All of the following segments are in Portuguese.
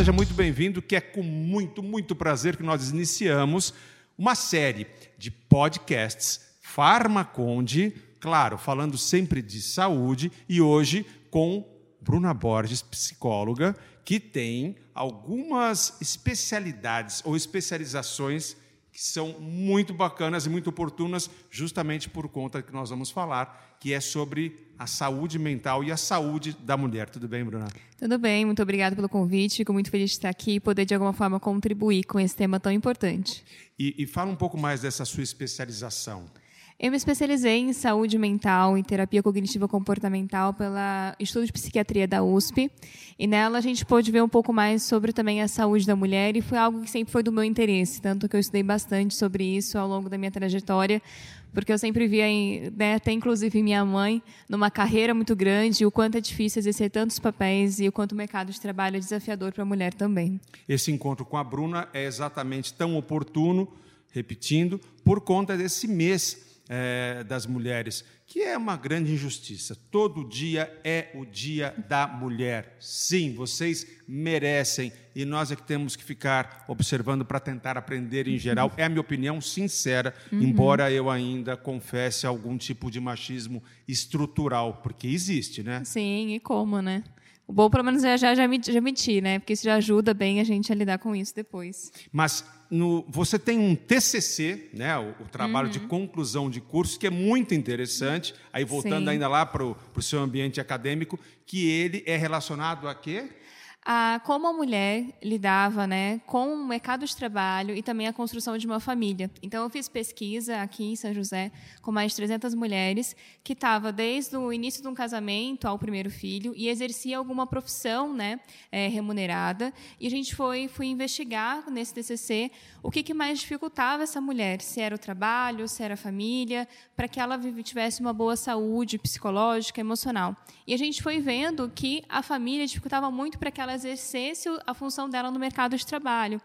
seja muito bem-vindo, que é com muito, muito prazer que nós iniciamos uma série de podcasts Farmaconde, claro, falando sempre de saúde e hoje com Bruna Borges, psicóloga, que tem algumas especialidades ou especializações que são muito bacanas e muito oportunas, justamente por conta que nós vamos falar, que é sobre a saúde mental e a saúde da mulher. Tudo bem, Bruna? Tudo bem, muito obrigada pelo convite. Fico muito feliz de estar aqui e poder, de alguma forma, contribuir com esse tema tão importante. E, e fala um pouco mais dessa sua especialização. Eu me especializei em saúde mental e terapia cognitiva comportamental pela Instituto de Psiquiatria da USP. E nela a gente pôde ver um pouco mais sobre também a saúde da mulher e foi algo que sempre foi do meu interesse, tanto que eu estudei bastante sobre isso ao longo da minha trajetória, porque eu sempre via, né, até inclusive minha mãe, numa carreira muito grande, o quanto é difícil exercer tantos papéis e o quanto o mercado de trabalho é desafiador para a mulher também. Esse encontro com a Bruna é exatamente tão oportuno, repetindo, por conta desse mês é, das mulheres, que é uma grande injustiça. Todo dia é o dia da mulher. Sim, vocês merecem e nós é que temos que ficar observando para tentar aprender em geral. É a minha opinião sincera, uhum. embora eu ainda confesse algum tipo de machismo estrutural, porque existe, né? Sim, e como, né? O bom, pelo menos, é já, já, já mentir, né? Porque isso já ajuda bem a gente a lidar com isso depois. Mas no, você tem um TCC, né, o, o trabalho uhum. de conclusão de curso, que é muito interessante. Aí, voltando Sim. ainda lá para o seu ambiente acadêmico, que ele é relacionado a quê? A como a mulher lidava né, com o mercado de trabalho e também a construção de uma família. Então, eu fiz pesquisa aqui em São José com mais de 300 mulheres que estavam desde o início de um casamento ao primeiro filho e exercia alguma profissão né, é, remunerada. E a gente foi, foi investigar nesse TCC o que, que mais dificultava essa mulher, se era o trabalho, se era a família, para que ela tivesse uma boa saúde psicológica, emocional. E a gente foi vendo que a família dificultava muito para que ela exercesse a função dela no mercado de trabalho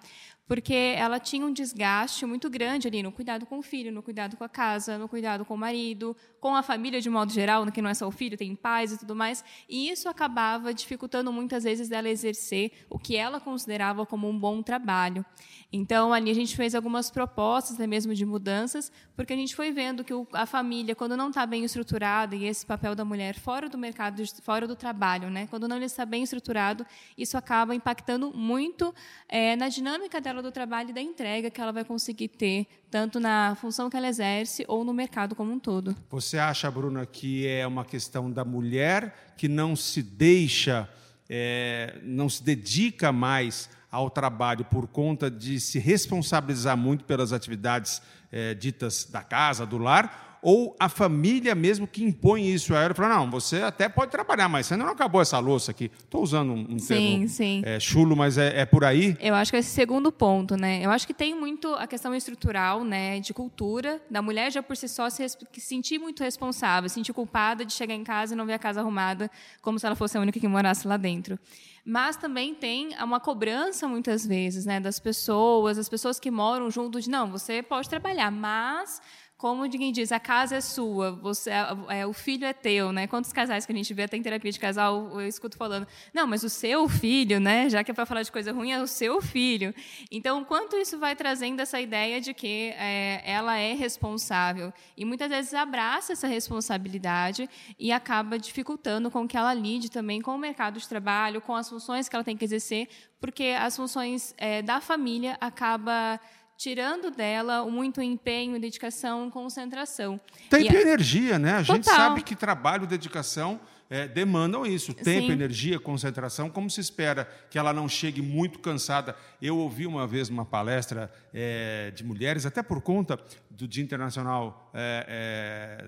porque ela tinha um desgaste muito grande ali no cuidado com o filho, no cuidado com a casa, no cuidado com o marido, com a família de modo geral, que não é só o filho, tem pais e tudo mais, e isso acabava dificultando muitas vezes dela exercer o que ela considerava como um bom trabalho. Então, ali a gente fez algumas propostas, até mesmo de mudanças, porque a gente foi vendo que a família, quando não está bem estruturada, e esse papel da mulher fora do mercado, fora do trabalho, né? quando não está bem estruturado, isso acaba impactando muito é, na dinâmica dela do trabalho e da entrega que ela vai conseguir ter, tanto na função que ela exerce ou no mercado como um todo. Você acha, Bruna, que é uma questão da mulher que não se deixa, é, não se dedica mais ao trabalho por conta de se responsabilizar muito pelas atividades é, ditas da casa, do lar, ou a família mesmo que impõe isso a ela, fala, não, você até pode trabalhar, mas você não acabou essa louça aqui. Estou usando um, sim, termo sim. É, chulo, mas é, é, por aí? Eu acho que é esse segundo ponto, né? Eu acho que tem muito a questão estrutural, né, de cultura, da mulher já por si só se sentir muito responsável, sentir culpada de chegar em casa e não ver a casa arrumada, como se ela fosse a única que morasse lá dentro mas também tem uma cobrança muitas vezes, né, das pessoas, as pessoas que moram junto de não, você pode trabalhar, mas como ninguém diz, a casa é sua, você, é, é, o filho é teu, né? Quantos casais que a gente vê até em terapia de casal, eu escuto falando, não, mas o seu filho, né? Já que é para falar de coisa ruim, é o seu filho. Então, quanto isso vai trazendo essa ideia de que é, ela é responsável e muitas vezes abraça essa responsabilidade e acaba dificultando com que ela lide também com o mercado de trabalho, com as funções que ela tem que exercer, porque as funções é, da família acaba tirando dela muito empenho, dedicação, concentração. Tempo e, e energia, né? A Total. gente sabe que trabalho, dedicação é, demandam isso, tempo, Sim. energia, concentração. Como se espera que ela não chegue muito cansada? Eu ouvi uma vez uma palestra é, de mulheres, até por conta do Dia Internacional é,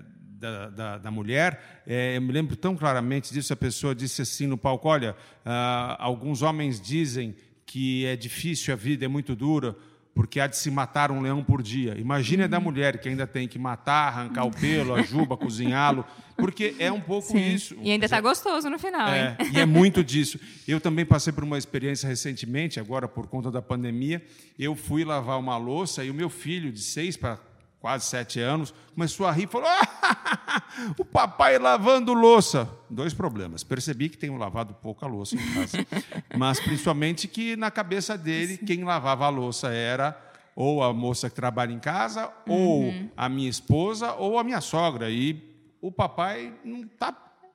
é da, da, da, mulher. É, eu me lembro tão claramente disso. A pessoa disse assim no palco: Olha, ah, alguns homens dizem que é difícil, a vida é muito dura porque há de se matar um leão por dia. Imagine a da mulher que ainda tem que matar, arrancar o pelo, a juba, cozinhá-lo, porque é um pouco Sim. isso. E ainda está gostoso no final. É, hein? e é muito disso. Eu também passei por uma experiência recentemente, agora por conta da pandemia. Eu fui lavar uma louça e o meu filho, de seis para quase sete anos, começou a rir e falou: ah, o papai lavando louça. Dois problemas. Percebi que tenho lavado pouca louça em casa. Mas principalmente que na cabeça dele, quem lavava a louça era ou a moça que trabalha em casa, uhum. ou a minha esposa, ou a minha sogra. E o papai não está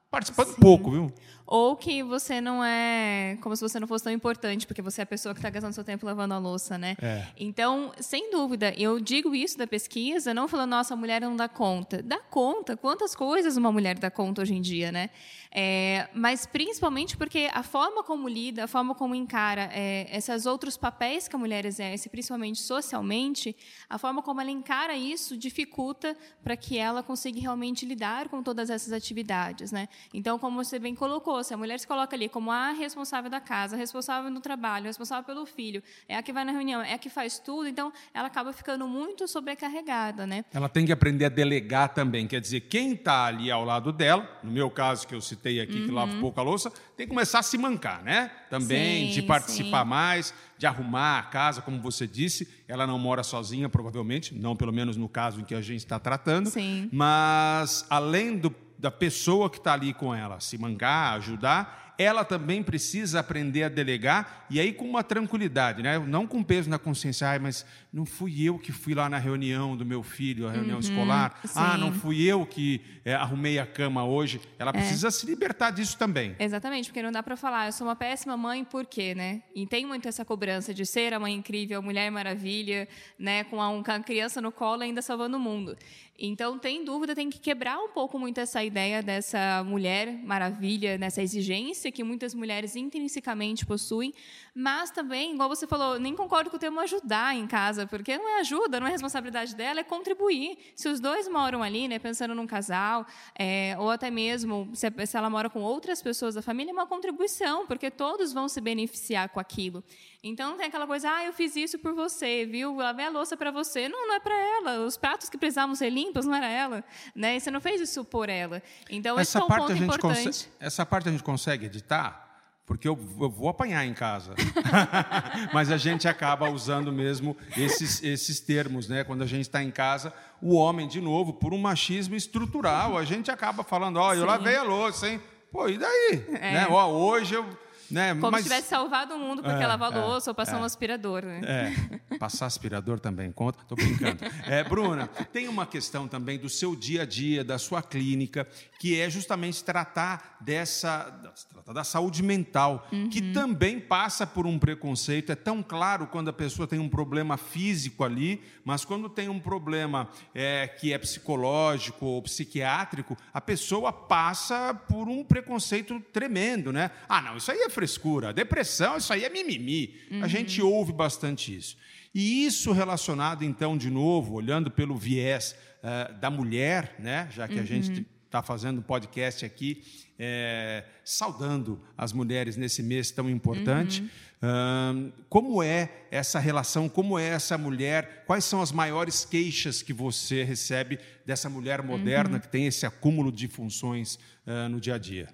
participando Sim. pouco, viu? Ou que você não é. Como se você não fosse tão importante, porque você é a pessoa que está gastando seu tempo lavando a louça, né? É. Então, sem dúvida, eu digo isso da pesquisa, não falando, nossa, a mulher não dá conta. Dá conta. Quantas coisas uma mulher dá conta hoje em dia, né? É, mas principalmente porque a forma como lida, a forma como encara é, esses outros papéis que a mulher exerce, principalmente socialmente, a forma como ela encara isso dificulta para que ela consiga realmente lidar com todas essas atividades, né? Então, como você bem colocou, se a mulher se coloca ali como a responsável da casa, responsável no trabalho, responsável pelo filho, é a que vai na reunião, é a que faz tudo, então ela acaba ficando muito sobrecarregada, né? Ela tem que aprender a delegar também, quer dizer, quem está ali ao lado dela, no meu caso que eu citei citei aqui, uhum. que lava pouca louça, tem que começar a se mancar, né? Também, sim, de participar sim. mais, de arrumar a casa, como você disse. Ela não mora sozinha, provavelmente, não pelo menos no caso em que a gente está tratando. Sim. Mas, além do, da pessoa que está ali com ela, se mancar, ajudar, ela também precisa aprender a delegar e aí com uma tranquilidade, né? não com peso na consciência, ah, mas não fui eu que fui lá na reunião do meu filho, a reunião uhum, escolar, sim. ah, não fui eu que é, arrumei a cama hoje. Ela é. precisa se libertar disso também. Exatamente, porque não dá para falar, eu sou uma péssima mãe, por quê, né? E tem muito essa cobrança de ser a mãe incrível, a mulher maravilha, né? com a criança no colo ainda salvando o mundo. Então, tem dúvida, tem que quebrar um pouco muito essa ideia dessa mulher maravilha, nessa exigência que muitas mulheres intrinsecamente possuem, mas também, igual você falou, nem concordo com o termo ajudar em casa, porque não é ajuda, não é responsabilidade dela, é contribuir. Se os dois moram ali, né, pensando num casal, é, ou até mesmo se, se ela mora com outras pessoas da família, é uma contribuição, porque todos vão se beneficiar com aquilo. Então não tem aquela coisa, ah, eu fiz isso por você, viu? Lavei a louça para você. Não, não é para ela. Os pratos que precisavam ser limpos não era ela, né? E você não fez isso por ela. Então essa esse é um parte ponto importante. Essa parte a gente consegue editar? Porque eu, eu vou apanhar em casa. Mas a gente acaba usando mesmo esses, esses termos, né? Quando a gente está em casa, o homem, de novo, por um machismo estrutural, a gente acaba falando, ó, oh, eu lavei a louça, hein? Pô, e daí? É. Né? Ó, hoje eu né? Como Mas... se tivesse salvado o mundo porque é, lavou é, louça ou passou é, um aspirador. Né? É, passar aspirador também conta, estou brincando. É, Bruna, tem uma questão também do seu dia a dia, da sua clínica, que é justamente tratar dessa tratar da saúde mental, uhum. que também passa por um preconceito. É tão claro quando a pessoa tem um problema físico ali, mas quando tem um problema é, que é psicológico ou psiquiátrico, a pessoa passa por um preconceito tremendo, né? Ah, não, isso aí é frescura. Depressão, isso aí é mimimi. Uhum. A gente ouve bastante isso. E isso relacionado, então, de novo, olhando pelo viés uh, da mulher, né? já que uhum. a gente está fazendo um podcast aqui, é, saudando as mulheres nesse mês tão importante. Uhum. como é essa relação? Como é essa mulher? Quais são as maiores queixas que você recebe dessa mulher moderna uhum. que tem esse acúmulo de funções uh, no dia a dia?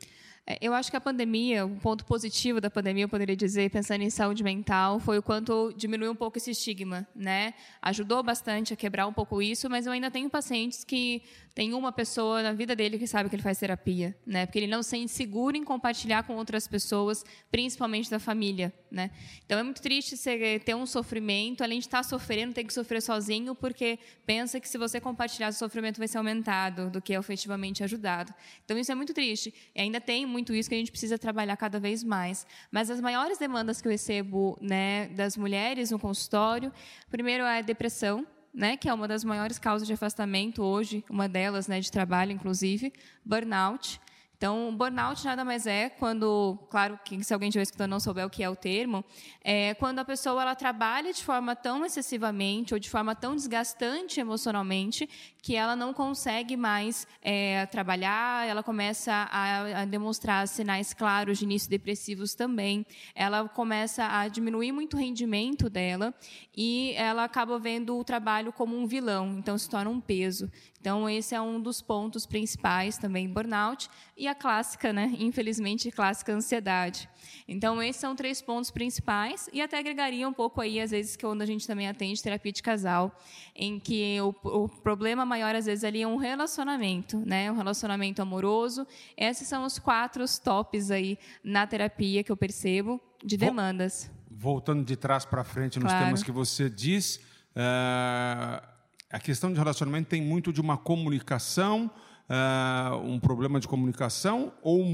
É, eu acho que a pandemia, um ponto positivo da pandemia, eu poderia dizer, pensando em saúde mental, foi o quanto diminuiu um pouco esse estigma, né? Ajudou bastante a quebrar um pouco isso, mas eu ainda tenho pacientes que tem uma pessoa na vida dele que sabe que ele faz terapia, né? Porque ele não se sente seguro em compartilhar com outras pessoas, principalmente da família, né? Então é muito triste você ter um sofrimento, além de estar sofrendo, ter que sofrer sozinho, porque pensa que se você compartilhar o sofrimento vai ser aumentado do que é efetivamente ajudado. Então isso é muito triste. E ainda tem muito isso que a gente precisa trabalhar cada vez mais. Mas as maiores demandas que eu recebo né, das mulheres no consultório, primeiro é a depressão, né, que é uma das maiores causas de afastamento hoje, uma delas, né, de trabalho, inclusive, burnout. Então, burnout nada mais é quando, claro, que se alguém estiver escutando não souber o que é o termo, é quando a pessoa ela trabalha de forma tão excessivamente ou de forma tão desgastante emocionalmente que ela não consegue mais é, trabalhar, ela começa a, a, demonstrar sinais claros de início depressivos também, ela começa a diminuir muito o rendimento dela e ela acaba vendo o trabalho como um vilão, então se torna um peso. Então, esse é um dos pontos principais também, burnout. E a clássica, né? Infelizmente, clássica ansiedade. Então, esses são três pontos principais e até agregaria um pouco aí, às vezes, que quando a gente também atende terapia de casal, em que o, o problema maior, às vezes, ali é um relacionamento, né? Um relacionamento amoroso. Esses são os quatro tops aí na terapia que eu percebo de demandas. Voltando de trás para frente nos claro. temas que você diz, uh, a questão de relacionamento tem muito de uma comunicação, uh, um problema de comunicação ou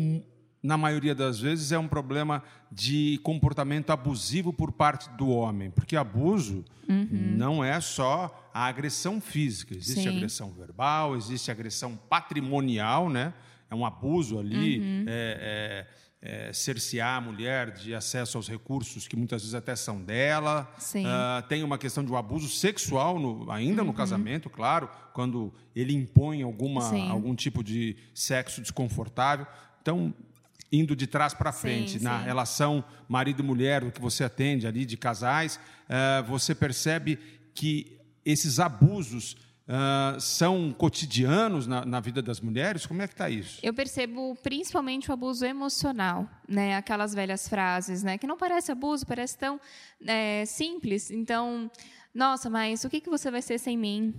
na maioria das vezes, é um problema de comportamento abusivo por parte do homem. Porque abuso uhum. não é só a agressão física. Existe Sim. agressão verbal, existe agressão patrimonial, né? É um abuso ali. Uhum. É, é, é, cercear a mulher de acesso aos recursos que muitas vezes até são dela. Uh, tem uma questão de um abuso sexual, no, ainda uhum. no casamento, claro, quando ele impõe alguma, algum tipo de sexo desconfortável. Então, indo de trás para frente, sim, na sim. relação marido e mulher, que você atende ali de casais, uh, você percebe que esses abusos Uh, são cotidianos na, na, vida das mulheres? Como é que está isso? Eu percebo principalmente o abuso emocional, né? Aquelas velhas frases, né? Que não parece abuso, parece tão é, simples. Então, nossa, mas o que, que você vai ser sem mim?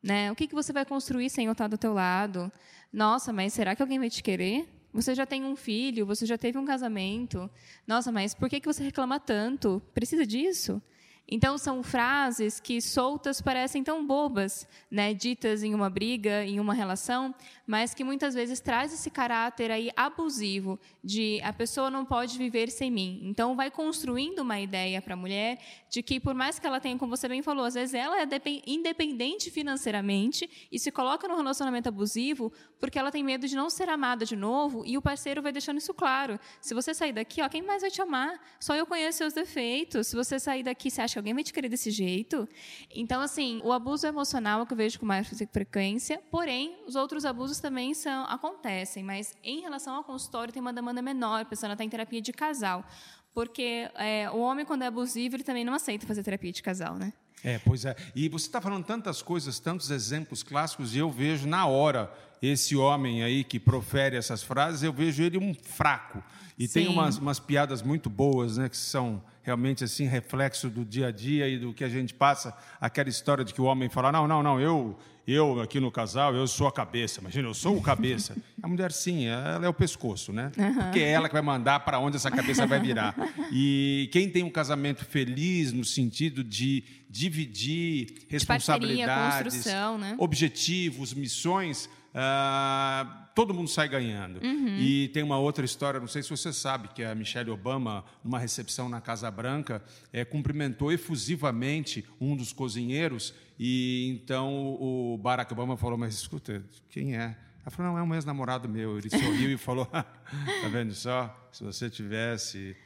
Né? O que, que você vai construir sem eu estar do teu lado? Nossa, mas será que alguém vai te querer? Você já tem um filho, você já teve um casamento. Nossa, mas por que, que você reclama tanto? Precisa disso? Então são frases que soltas parecem tão bobas, né, ditas em uma briga, em uma relação, mas que muitas vezes traz esse caráter aí abusivo de a pessoa não pode viver sem mim. Então vai construindo uma ideia para a mulher de que por mais que ela tenha, como você bem falou, às vezes ela é independente financeiramente e se coloca no relacionamento abusivo porque ela tem medo de não ser amada de novo e o parceiro vai deixando isso claro. Se você sair daqui, ó, quem mais vai te amar? Só eu conheço seus defeitos. Se você sair daqui, você acha que alguém vai te querer desse jeito? Então, assim, o abuso emocional é o que eu vejo com mais frequência, porém, os outros abusos também são, acontecem, mas em relação ao consultório tem uma demanda menor, a pessoa está em terapia de casal. Porque é, o homem, quando é abusivo, ele também não aceita fazer terapia de casal, né? É, pois é. E você está falando tantas coisas, tantos exemplos clássicos, e eu vejo na hora esse homem aí que profere essas frases, eu vejo ele um fraco. E Sim. tem umas, umas piadas muito boas, né, que são realmente assim reflexo do dia a dia e do que a gente passa. Aquela história de que o homem fala: não, não, não, eu, eu aqui no casal, eu sou a cabeça. Imagina, eu sou o cabeça. A mulher, sim, ela é o pescoço, né? Porque é ela que vai mandar para onde essa cabeça vai virar. E quem tem um casamento feliz no sentido de dividir responsabilidades, parceria, né? objetivos, missões Uh, todo mundo sai ganhando. Uhum. E tem uma outra história, não sei se você sabe, que a Michelle Obama, numa recepção na Casa Branca, é, cumprimentou efusivamente um dos cozinheiros, e então o Barack Obama falou: Mas escuta, quem é? Ela falou: Não, é um ex-namorado meu. Ele sorriu e falou: Tá vendo só? Se você tivesse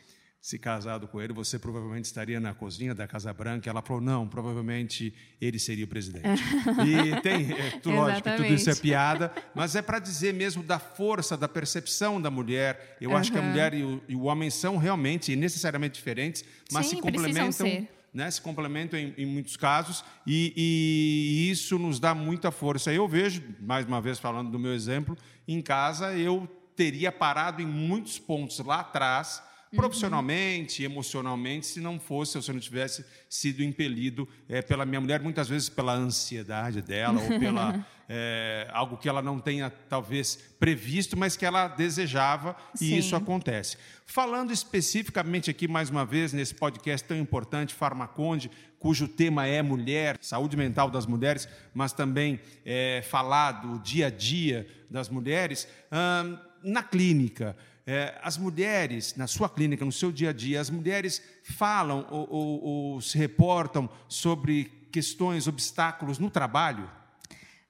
se casado com ele, você provavelmente estaria na cozinha da Casa Branca. Ela falou, não, provavelmente ele seria o presidente. e tem, é, lógico, tudo isso é piada, mas é para dizer mesmo da força, da percepção da mulher. Eu uhum. acho que a mulher e o, e o, homem são realmente necessariamente diferentes, mas Sim, se complementam. Né, se complementam em, em muitos casos e, e, isso nos dá muita força. Eu vejo, mais uma vez falando do meu exemplo, em casa eu teria parado em muitos pontos lá atrás profissionalmente, emocionalmente, se não fosse, ou se eu não tivesse sido impelido é, pela minha mulher, muitas vezes pela ansiedade dela, ou pela é, algo que ela não tenha, talvez, previsto, mas que ela desejava, Sim. e isso acontece. Falando especificamente aqui, mais uma vez, nesse podcast tão importante, Farmaconde, cujo tema é mulher, saúde mental das mulheres, mas também é, falar do dia a dia das mulheres, hum, na clínica. É, as mulheres, na sua clínica, no seu dia a dia, as mulheres falam ou, ou, ou se reportam sobre questões, obstáculos no trabalho?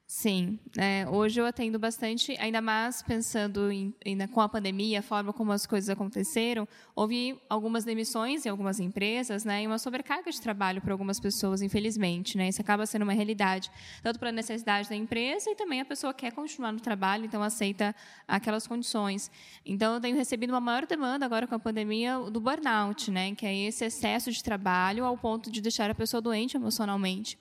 Sim, é, hoje eu atendo bastante, ainda mais pensando em, com a pandemia, a forma como as coisas aconteceram, houve algumas demissões em algumas empresas, né, e uma sobrecarga de trabalho para algumas pessoas, infelizmente, né, isso acaba sendo uma realidade, tanto para a necessidade da empresa e também a pessoa quer continuar no trabalho, então aceita aquelas condições. Então eu tenho recebido uma maior demanda agora com a pandemia do burnout, né, que é esse excesso de trabalho ao ponto de deixar a pessoa doente emocionalmente.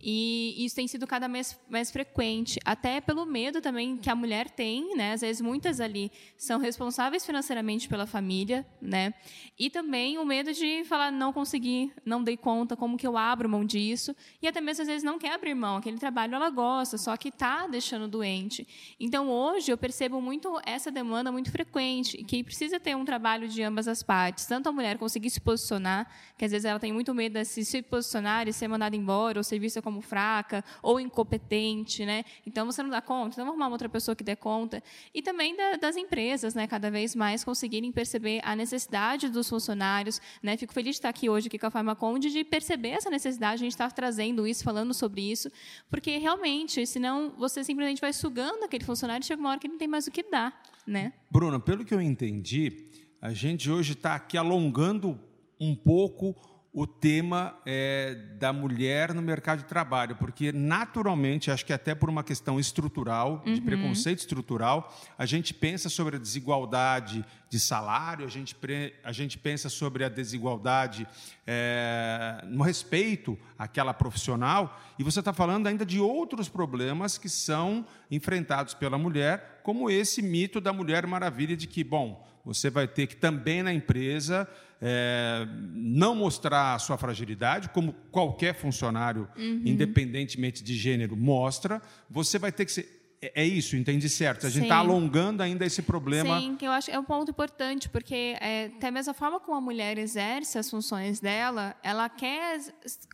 E isso tem sido cada vez mais frequente, até pelo medo também que a mulher tem, né? Às vezes muitas ali são responsáveis financeiramente pela família, né? E também o medo de falar não consegui, não dei conta, como que eu abro mão disso? E até mesmo às vezes não quer abrir mão, aquele trabalho ela gosta, só que está deixando doente. Então hoje eu percebo muito essa demanda muito frequente, que precisa ter um trabalho de ambas as partes, tanto a mulher conseguir se posicionar, que às vezes ela tem muito medo de se posicionar e ser mandada embora ou ser vista como fraca ou incompetente, né? Então você não dá conta, então vamos arrumar outra pessoa que dê conta. E também da, das empresas, né? Cada vez mais conseguirem perceber a necessidade dos funcionários, né? Fico feliz de estar aqui hoje aqui com a Farmaconde de perceber essa necessidade, a gente está trazendo isso, falando sobre isso, porque realmente, senão você simplesmente vai sugando aquele funcionário e chega uma hora que não tem mais o que dar, né? Bruna, pelo que eu entendi, a gente hoje está aqui alongando um pouco o tema é, da mulher no mercado de trabalho, porque naturalmente, acho que até por uma questão estrutural, uhum. de preconceito estrutural, a gente pensa sobre a desigualdade de salário, a gente, a gente pensa sobre a desigualdade é, no respeito àquela profissional, e você está falando ainda de outros problemas que são enfrentados pela mulher, como esse mito da Mulher Maravilha, de que, bom, você vai ter que também na empresa é, não mostrar a sua fragilidade, como qualquer funcionário, uhum. independentemente de gênero, mostra. Você vai ter que ser é, é isso, entendi certo. A gente está alongando ainda esse problema. Sim, que eu acho que é um ponto importante, porque é, até mesmo a forma como a mulher exerce as funções dela, ela quer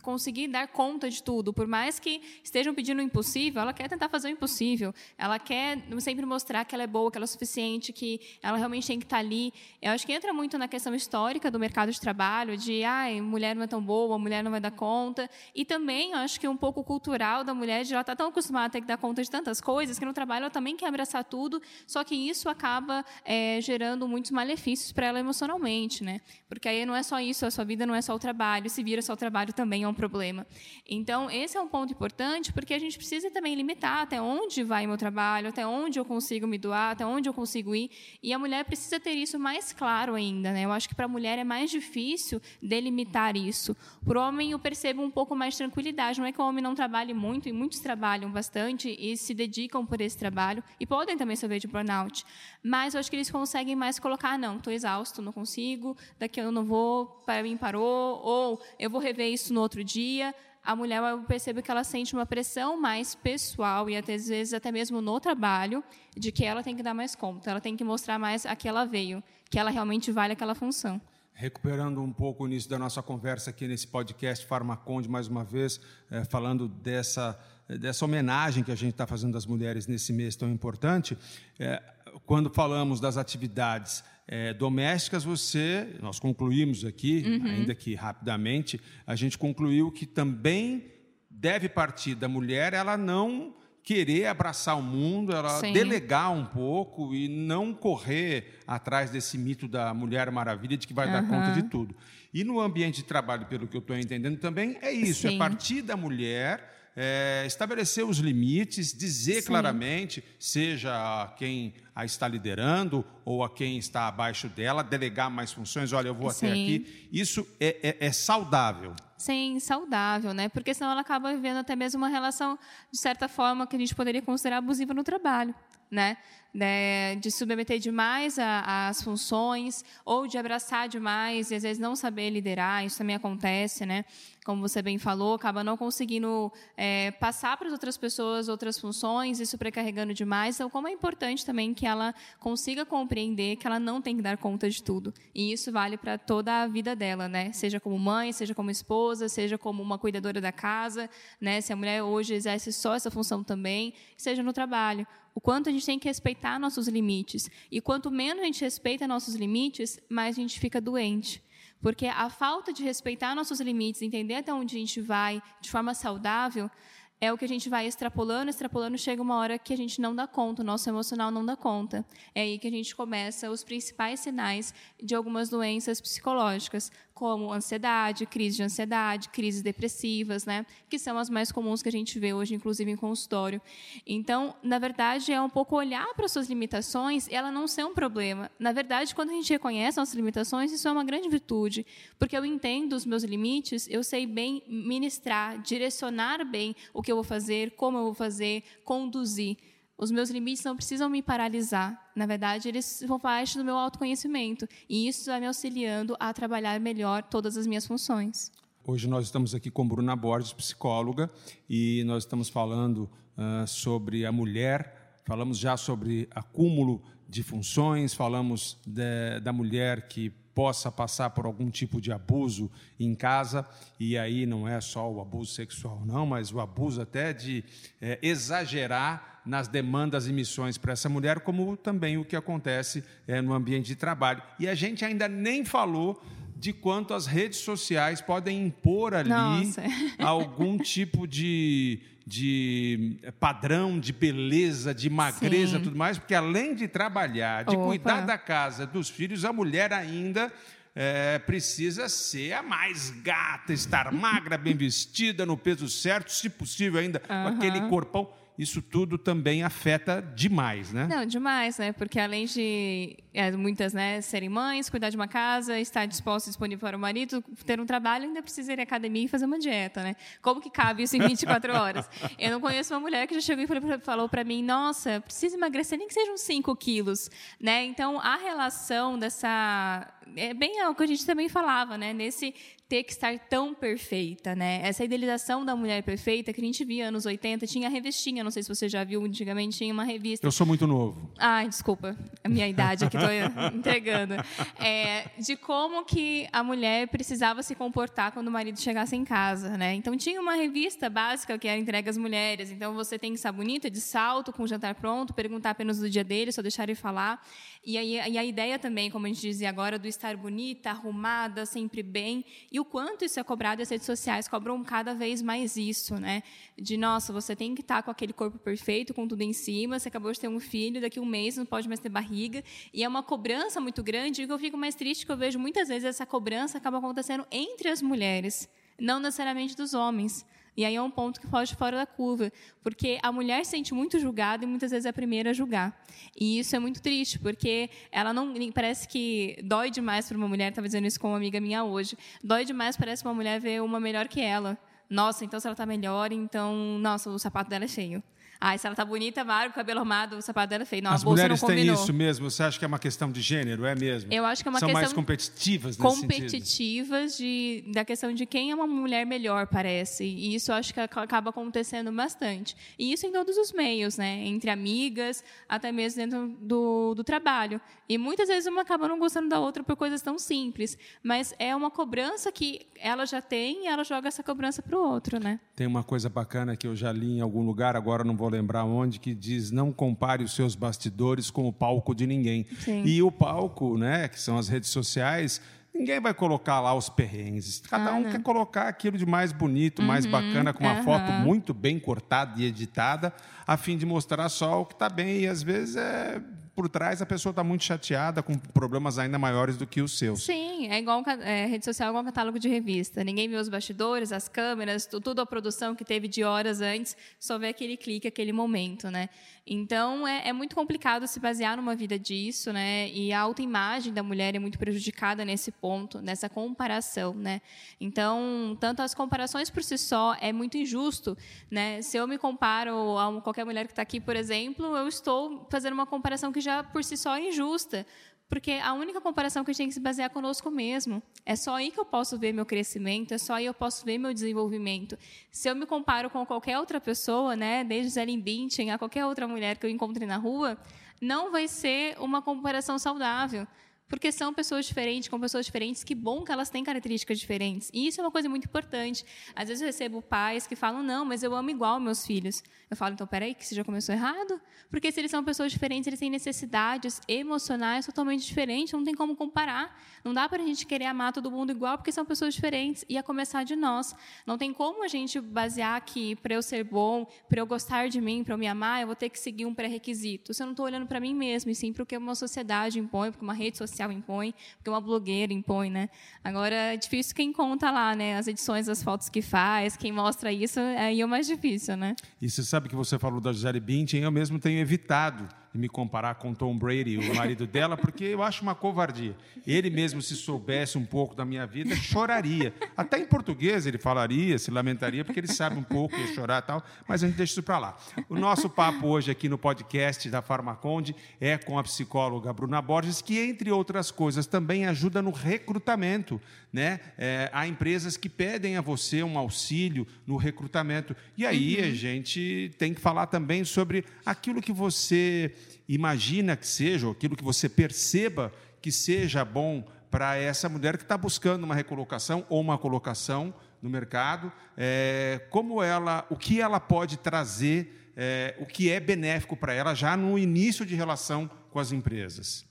conseguir dar conta de tudo. Por mais que estejam pedindo o impossível, ela quer tentar fazer o impossível. Ela quer sempre mostrar que ela é boa, que ela é suficiente, que ela realmente tem que estar tá ali. Eu acho que entra muito na questão histórica do mercado de trabalho, de ai, mulher não é tão boa, mulher não vai dar conta. E também, eu acho que um pouco cultural da mulher, de ela estar tá tão acostumada a ter que dar conta de tantas coisas, que no trabalho ela também quer abraçar tudo, só que isso acaba é, gerando muitos malefícios para ela emocionalmente, né? Porque aí não é só isso, a sua vida não é só o trabalho, se vira só o trabalho também é um problema. Então, esse é um ponto importante, porque a gente precisa também limitar até onde vai meu trabalho, até onde eu consigo me doar, até onde eu consigo ir, e a mulher precisa ter isso mais claro ainda, né? Eu acho que para a mulher é mais difícil delimitar isso. Para o homem eu percebo um pouco mais de tranquilidade, não é que o homem não trabalhe muito, e muitos trabalham bastante e se dedicam por esse trabalho e podem também sofrer de burnout. Mas eu acho que eles conseguem mais colocar, não, estou exausto, não consigo, daqui eu não vou, para mim parou, ou eu vou rever isso no outro dia. A mulher, eu percebo que ela sente uma pressão mais pessoal e até, às vezes até mesmo no trabalho, de que ela tem que dar mais conta, ela tem que mostrar mais a que ela veio, que ela realmente vale aquela função. Recuperando um pouco o início da nossa conversa aqui nesse podcast Farmaconde, mais uma vez, é, falando dessa dessa homenagem que a gente está fazendo das mulheres nesse mês tão importante, é, quando falamos das atividades é, domésticas, você, nós concluímos aqui, uhum. ainda que rapidamente, a gente concluiu que também deve partir da mulher ela não querer abraçar o mundo, ela Sim. delegar um pouco e não correr atrás desse mito da Mulher Maravilha de que vai uhum. dar conta de tudo. E no ambiente de trabalho, pelo que eu estou entendendo também, é isso, é Sim. é partir da mulher é, estabelecer os limites, dizer Sim. claramente, seja a quem a está liderando ou a quem está abaixo dela, delegar mais funções. Olha, eu vou Sim. até aqui. Isso é, é, é, saudável. Sim, saudável, né? Porque senão ela acaba vivendo até mesmo uma relação, de certa forma, que a gente poderia considerar abusiva no trabalho, né? De, de submeter demais às funções ou de abraçar demais e às vezes não saber liderar. Isso também acontece, né? Como você bem falou, acaba não conseguindo é, passar para as outras pessoas outras funções, isso precarregando demais. Então, como é importante também que ela consiga compreender que ela não tem que dar conta de tudo. E isso vale para toda a vida dela, né? Seja como mãe, seja como esposa, seja como uma cuidadora da casa, né? Se a mulher hoje exerce só essa função também, seja no trabalho o quanto a gente tem que respeitar nossos limites. E quanto menos a gente respeita nossos limites, mais a gente fica doente. Porque a falta de respeitar nossos limites, entender até onde a gente vai de forma saudável, é o que a gente vai extrapolando, extrapolando, chega uma hora que a gente não dá conta, o nosso emocional não dá conta. É aí que a gente começa os principais sinais de algumas doenças psicológicas, como ansiedade, crise de ansiedade, crises depressivas, né, que são as mais comuns que a gente vê hoje, inclusive em consultório. Então, na verdade, é um pouco olhar para as suas limitações e ela não ser um problema. Na verdade, quando a gente reconhece nossas limitações, isso é uma grande virtude, porque eu entendo os meus limites, eu sei bem ministrar, direcionar bem o que eu vou fazer, como eu vou fazer, conduzir. Os meus limites não precisam me paralisar. Na verdade, eles vão parte do meu autoconhecimento. E isso vai me auxiliando a trabalhar melhor todas as minhas funções. Hoje nós estamos aqui com Bruna Borges, psicóloga, e nós estamos falando uh, sobre a mulher. Falamos já sobre acúmulo de funções, falamos de, da mulher que possa passar por algum tipo de abuso em casa, e aí não é só o abuso sexual, não, mas o abuso até de é, exagerar nas demandas e missões para essa mulher, como também o que acontece é, no ambiente de trabalho. E a gente ainda nem falou de quanto as redes sociais podem impor ali Nossa. algum tipo de, de padrão de beleza, de magreza, Sim. tudo mais, porque além de trabalhar, de Opa. cuidar da casa, dos filhos, a mulher ainda é, precisa ser a mais gata, estar magra, bem vestida, no peso certo, se possível ainda uhum. com aquele corpão isso tudo também afeta demais, né? Não, demais, né? Porque além de é, muitas né, serem mães, cuidar de uma casa, estar disposta e disponível para o marido, ter um trabalho, ainda precisa ir à academia e fazer uma dieta, né? Como que cabe isso em 24 horas? Eu não conheço uma mulher que já chegou e falou para mim, nossa, precisa emagrecer nem que sejam 5 quilos, né? Então, a relação dessa... É bem o que a gente também falava, né? Nesse ter que estar tão perfeita, né? Essa idealização da mulher perfeita que a gente via anos 80, tinha a revistinha, não sei se você já viu, antigamente tinha uma revista. Eu sou muito novo. Ai, desculpa, a minha idade aqui, estou entregando. É, de como que a mulher precisava se comportar quando o marido chegasse em casa, né? Então tinha uma revista básica que era entregue às mulheres. Então você tem que estar bonita, de salto, com o jantar pronto, perguntar apenas do dia dele, só deixar ele falar. E, aí, e a ideia também, como a gente dizia agora, do estar bonita, arrumada, sempre bem. E o quanto isso é cobrado, as redes sociais cobram cada vez mais isso, né? De, nossa, você tem que estar com aquele corpo perfeito, com tudo em cima, você acabou de ter um filho, daqui um mês não pode mais ter barriga. E é uma cobrança muito grande. E que eu fico mais triste é que eu vejo muitas vezes essa cobrança acaba acontecendo entre as mulheres, não necessariamente dos homens. E aí é um ponto que foge fora da curva, porque a mulher se sente muito julgada e muitas vezes é a primeira a julgar. E isso é muito triste, porque ela não parece que dói demais para uma mulher, estava dizendo isso com uma amiga minha hoje. Dói demais parece uma mulher ver uma melhor que ela. Nossa, então se ela está melhor, então, nossa, o sapato dela é cheio. Ai, se ela tá bonita, Marco, cabelo arrumado, o sapato dela é feio. Não, As mulheres têm isso mesmo? Você acha que é uma questão de gênero? É mesmo? Eu acho que é uma São questão... mais competitivas nesse Competitivas de, da questão de quem é uma mulher melhor, parece. E isso eu acho que acaba acontecendo bastante. E isso em todos os meios, né? Entre amigas, até mesmo dentro do, do trabalho. E muitas vezes uma acaba não gostando da outra por coisas tão simples. Mas é uma cobrança que ela já tem e ela joga essa cobrança para o outro, né? Tem uma coisa bacana que eu já li em algum lugar, agora não vou vou lembrar onde, que diz: não compare os seus bastidores com o palco de ninguém. Sim. E o palco, né, que são as redes sociais, ninguém vai colocar lá os perrengues. Cada ah, um não. quer colocar aquilo de mais bonito, uhum, mais bacana, com uma uhum. foto muito bem cortada e editada, a fim de mostrar só o que está bem. E às vezes é por trás a pessoa está muito chateada com problemas ainda maiores do que os seus. Sim, é igual é, rede social, é igual catálogo de revista. Ninguém vê os bastidores, as câmeras, tudo a produção que teve de horas antes, só vê aquele clique, aquele momento, né? Então é, é muito complicado se basear numa vida disso, né? E a autoimagem da mulher é muito prejudicada nesse ponto, nessa comparação, né? Então tanto as comparações por si só é muito injusto, né? Se eu me comparo a qualquer mulher que está aqui, por exemplo, eu estou fazendo uma comparação que já por si só é injusta, porque a única comparação que a gente tem que se basear é conosco mesmo. É só aí que eu posso ver meu crescimento, é só aí eu posso ver meu desenvolvimento. Se eu me comparo com qualquer outra pessoa, né, desde Zelen Bündchen a qualquer outra mulher que eu encontre na rua, não vai ser uma comparação saudável. Porque são pessoas diferentes, com pessoas diferentes, que bom que elas têm características diferentes. E isso é uma coisa muito importante. Às vezes eu recebo pais que falam, não, mas eu amo igual meus filhos. Eu falo, então, peraí, que você já começou errado? Porque se eles são pessoas diferentes, eles têm necessidades emocionais totalmente diferentes, não tem como comparar. Não dá para a gente querer amar todo mundo igual, porque são pessoas diferentes. E a começar de nós. Não tem como a gente basear que, para eu ser bom, para eu gostar de mim, para eu me amar, eu vou ter que seguir um pré-requisito. Se eu não estou olhando para mim mesmo, e sim para o que uma sociedade impõe, porque uma rede social social impõe, porque uma blogueira impõe, né? Agora é difícil quem conta lá, né? As edições das fotos que faz, quem mostra isso, aí é o mais difícil, né? E você sabe que você falou da Gisele Bündchen, eu mesmo tenho evitado me comparar com Tom Brady, o marido dela, porque eu acho uma covardia. Ele mesmo, se soubesse um pouco da minha vida, choraria. Até em português ele falaria, se lamentaria, porque ele sabe um pouco chorar e tal, mas a gente deixa isso para lá. O nosso papo hoje aqui no podcast da Farmaconde é com a psicóloga Bruna Borges, que, entre outras coisas, também ajuda no recrutamento. Né? É, há empresas que pedem a você um auxílio no recrutamento. E aí uhum. a gente tem que falar também sobre aquilo que você imagina que seja, ou aquilo que você perceba que seja bom para essa mulher que está buscando uma recolocação ou uma colocação no mercado, é, como ela, o que ela pode trazer, é, o que é benéfico para ela já no início de relação com as empresas.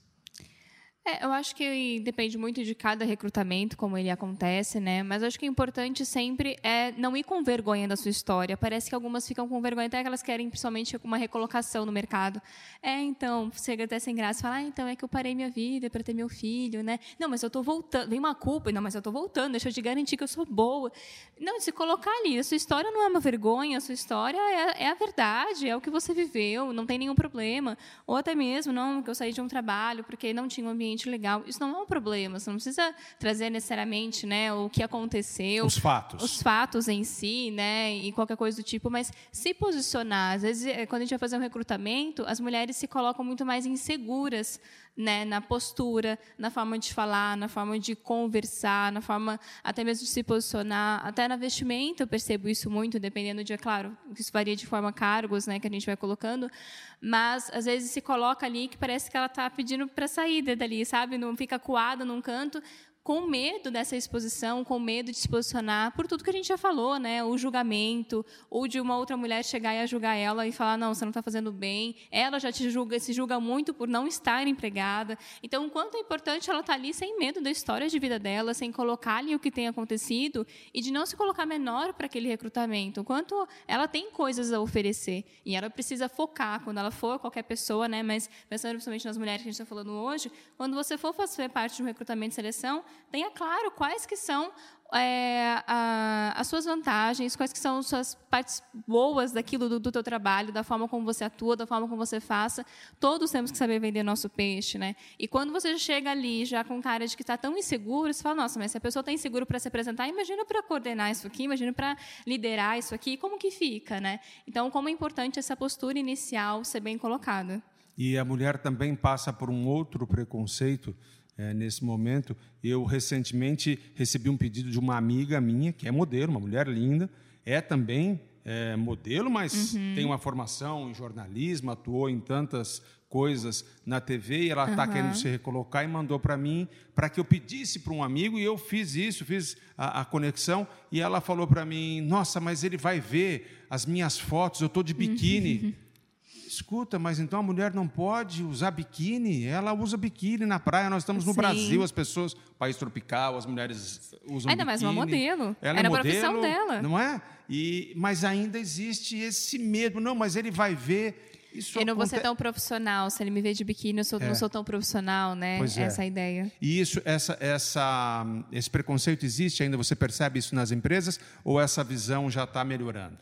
É, eu acho que depende muito de cada recrutamento, como ele acontece, né? Mas acho que o importante sempre é não ir com vergonha da sua história. Parece que algumas ficam com vergonha, até que elas querem principalmente uma recolocação no mercado. É, então, chega até sem graça, falar, ah, então é que eu parei minha vida para ter meu filho, né? Não, mas eu estou voltando, vem uma culpa, não, mas eu estou voltando, deixa eu te garantir que eu sou boa. Não, se colocar ali, a sua história não é uma vergonha, a sua história é, é a verdade, é o que você viveu, não tem nenhum problema. Ou até mesmo, não, que eu saí de um trabalho porque não tinha um ambiente ambiente legal. Isso não é um problema. Você não precisa trazer necessariamente né, o que aconteceu. Os fatos. Os fatos em si, né? E qualquer coisa do tipo. Mas se posicionar. Às vezes, eh, quando a gente vai fazer um recrutamento, as mulheres se colocam muito mais inseguras né, na postura, na forma de falar, na forma de conversar, na forma até mesmo de se posicionar, até na vestimenta eu percebo isso muito, dependendo de, é claro, isso varia de forma cargos, né, que a gente vai colocando, mas às vezes se coloca ali que parece que ela está pedindo para sair dali, sabe? Não fica coada num canto, com medo dessa exposição, com medo de se posicionar por tudo que a gente já falou, né? O julgamento, ou de uma outra mulher chegar e a julgar ela e falar, não, você não está fazendo bem. Ela já te julga, se julga muito por não estar empregada. Então, o quanto é importante ela estar tá ali sem medo da história de vida dela, sem colocar ali o que tem acontecido e de não se colocar menor para aquele recrutamento. O quanto ela tem coisas a oferecer e ela precisa focar quando ela for qualquer pessoa, né? Mas pensando principalmente nas mulheres que a gente está falando hoje, quando você for fazer parte de um recrutamento e seleção, tenha claro quais que são é, a, as suas vantagens, quais que são as suas partes boas daquilo do, do teu trabalho, da forma como você atua, da forma como você faça. Todos temos que saber vender nosso peixe, né? E quando você chega ali já com cara de que está tão inseguro, você fala, nossa, mas se a pessoa está insegura para se apresentar, imagina para coordenar isso aqui, imagina para liderar isso aqui, como que fica, né? Então, como é importante essa postura inicial ser bem colocada. E a mulher também passa por um outro preconceito é, nesse momento. Eu recentemente recebi um pedido de uma amiga minha, que é modelo, uma mulher linda, é também é, modelo, mas uhum. tem uma formação em jornalismo, atuou em tantas coisas na TV e ela está uhum. querendo se recolocar e mandou para mim para que eu pedisse para um amigo e eu fiz isso, fiz a, a conexão e ela falou para mim: Nossa, mas ele vai ver as minhas fotos, eu estou de biquíni. Uhum. Escuta, mas então a mulher não pode usar biquíni? Ela usa biquíni na praia. Nós estamos no Sim. Brasil, as pessoas, país tropical, as mulheres usam ainda biquíni. Ainda mais uma modelo. Ela é Era é modelo, a profissão dela. Não é? E, mas ainda existe esse medo. Não, mas ele vai ver. Isso eu não vou ser tão profissional. Se ele me vê de biquíni, eu sou, é. não sou tão profissional, né? Pois é. Essa é ideia. E isso, essa, essa, esse preconceito existe ainda? Você percebe isso nas empresas? Ou essa visão já está melhorando?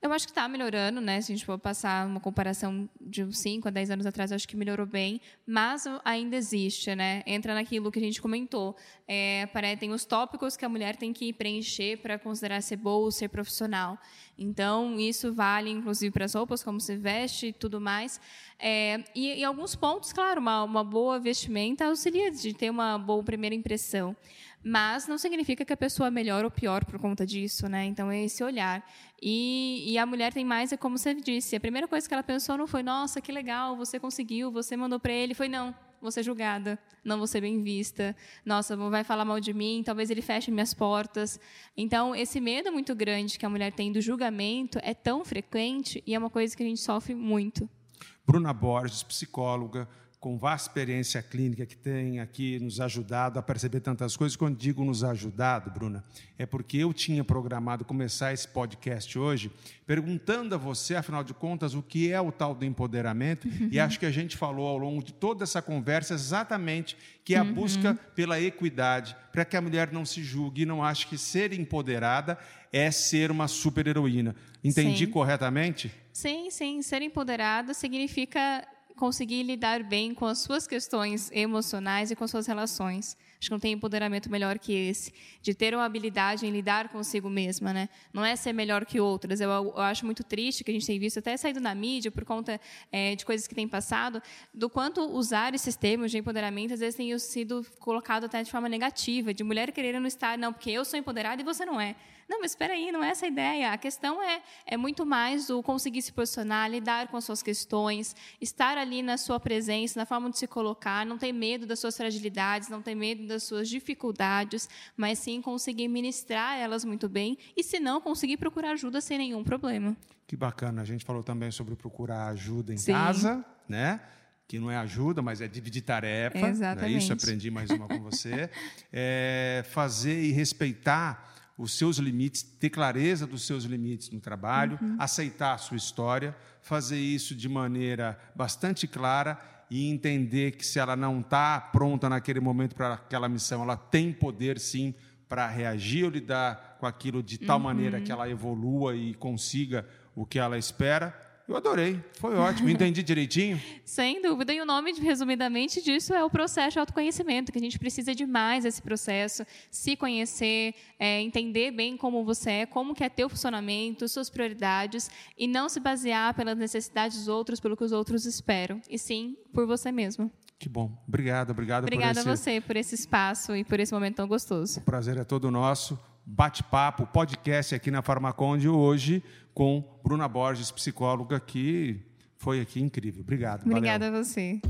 Eu acho que está melhorando, né? Se a gente for passar uma comparação de uns 5 a 10 anos atrás, acho que melhorou bem, mas ainda existe, né? Entra naquilo que a gente comentou. É, tem os tópicos que a mulher tem que preencher para considerar ser boa ou ser profissional. Então, isso vale, inclusive, para as roupas, como se veste e tudo mais. É, e, e alguns pontos, claro, uma, uma boa vestimenta auxilia de ter uma boa primeira impressão. Mas não significa que a pessoa é melhor ou pior por conta disso, né? Então é esse olhar. E, e, a mulher tem mais, é como você disse, a primeira coisa que ela pensou não foi, nossa, que legal, você conseguiu, você mandou para ele, foi não. vou ser julgada, não vou ser bem vista, nossa, vai falar mal de mim, talvez ele feche minhas portas. Então, esse medo muito grande que a mulher tem do julgamento é tão frequente e é uma coisa que a gente sofre muito. Bruna Borges, psicóloga, com vasta experiência clínica que tem aqui nos ajudado a perceber tantas coisas. Quando digo nos ajudado, Bruna, é porque eu tinha programado começar esse podcast hoje perguntando a você, afinal de contas, o que é o tal do empoderamento. Uhum. E acho que a gente falou ao longo de toda essa conversa exatamente que é a uhum. busca pela equidade, para que a mulher não se julgue e não ache que ser empoderada é ser uma super-heroína. Entendi sim. corretamente? Sim, sim. Ser empoderada significa conseguir lidar bem com as suas questões emocionais e com suas relações. Acho que não tem empoderamento melhor que esse, de ter uma habilidade em lidar consigo mesma, né? Não é ser melhor que outras. Eu, eu acho muito triste que a gente tem visto até saído na mídia por conta é, de coisas que têm passado, do quanto usar esses termos de empoderamento às vezes tem sido colocado até de forma negativa, de mulher querendo estar, não, porque eu sou empoderada e você não é. Não, mas espera aí, não é essa a ideia. A questão é, é muito mais o conseguir se posicionar, lidar com as suas questões, estar ali na sua presença, na forma de se colocar, não ter medo das suas fragilidades, não ter medo das suas dificuldades, mas sim conseguir ministrar elas muito bem e, se não, conseguir procurar ajuda sem nenhum problema. Que bacana. A gente falou também sobre procurar ajuda em sim. casa, né? que não é ajuda, mas é dividir tarefa. Exatamente. Né? Isso aprendi mais uma com você. É fazer e respeitar os seus limites, ter clareza dos seus limites no trabalho, uhum. aceitar a sua história, fazer isso de maneira bastante clara e entender que se ela não está pronta naquele momento para aquela missão, ela tem poder sim para reagir ou lidar com aquilo de tal uhum. maneira que ela evolua e consiga o que ela espera eu adorei, foi ótimo, entendi direitinho. Sem dúvida, e o nome, resumidamente, disso é o processo de autoconhecimento, que a gente precisa de mais esse processo, se conhecer, é, entender bem como você é, como que é teu funcionamento, suas prioridades, e não se basear pelas necessidades dos outros, pelo que os outros esperam, e sim por você mesmo. Que bom. Obrigado, obrigado Obrigada por esse... a você por esse espaço e por esse momento tão gostoso. O prazer é todo nosso. Bate-papo, podcast aqui na Farmaconde hoje com Bruna Borges, psicóloga, que foi aqui incrível. Obrigado. Obrigada valeu. a você.